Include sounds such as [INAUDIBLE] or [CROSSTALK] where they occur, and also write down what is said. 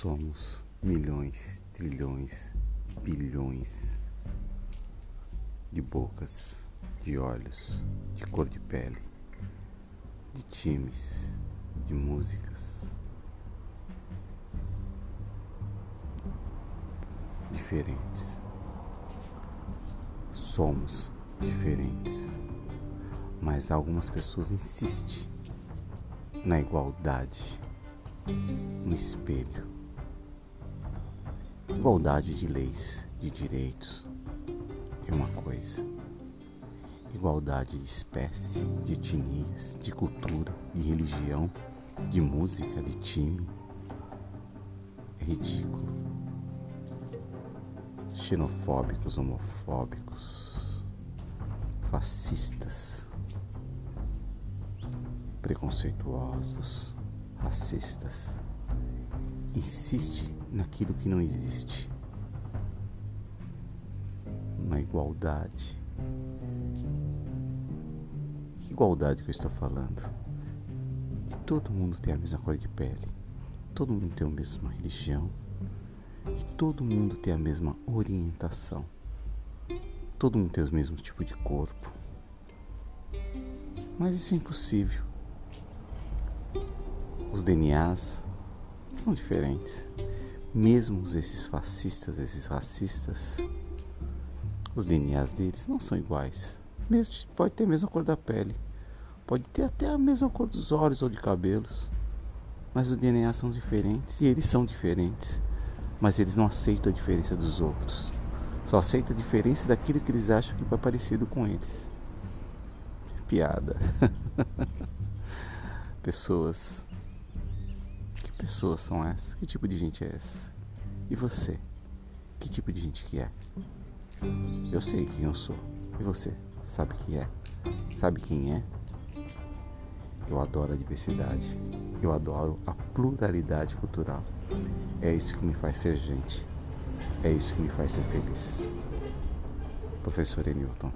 Somos milhões, trilhões, bilhões de bocas, de olhos, de cor de pele, de times, de músicas. Diferentes. Somos diferentes, mas algumas pessoas insistem na igualdade no espelho Igualdade de leis, de direitos é uma coisa. Igualdade de espécie, de etnias, de cultura, de religião, de música, de time. É ridículo. Xenofóbicos, homofóbicos, fascistas, preconceituosos, racistas insiste naquilo que não existe, na igualdade. Que igualdade que eu estou falando? Que todo mundo tem a mesma cor de pele, todo mundo tem a mesma religião, que todo mundo tem a mesma orientação, todo mundo tem os mesmos tipos de corpo. Mas isso é impossível. Os DNAs são diferentes. Mesmo esses fascistas, esses racistas, os DNAs deles não são iguais. Mesmo, pode ter a mesma cor da pele, pode ter até a mesma cor dos olhos ou de cabelos, mas os DNAs são diferentes e eles são diferentes. Mas eles não aceitam a diferença dos outros. Só aceitam a diferença daquilo que eles acham que é parecido com eles. Piada. [LAUGHS] Pessoas pessoas são essas? Que tipo de gente é essa? E você? Que tipo de gente que é? Eu sei quem eu sou. E você? Sabe quem é? Sabe quem é? Eu adoro a diversidade. Eu adoro a pluralidade cultural. É isso que me faz ser gente. É isso que me faz ser feliz. Professor Enilton.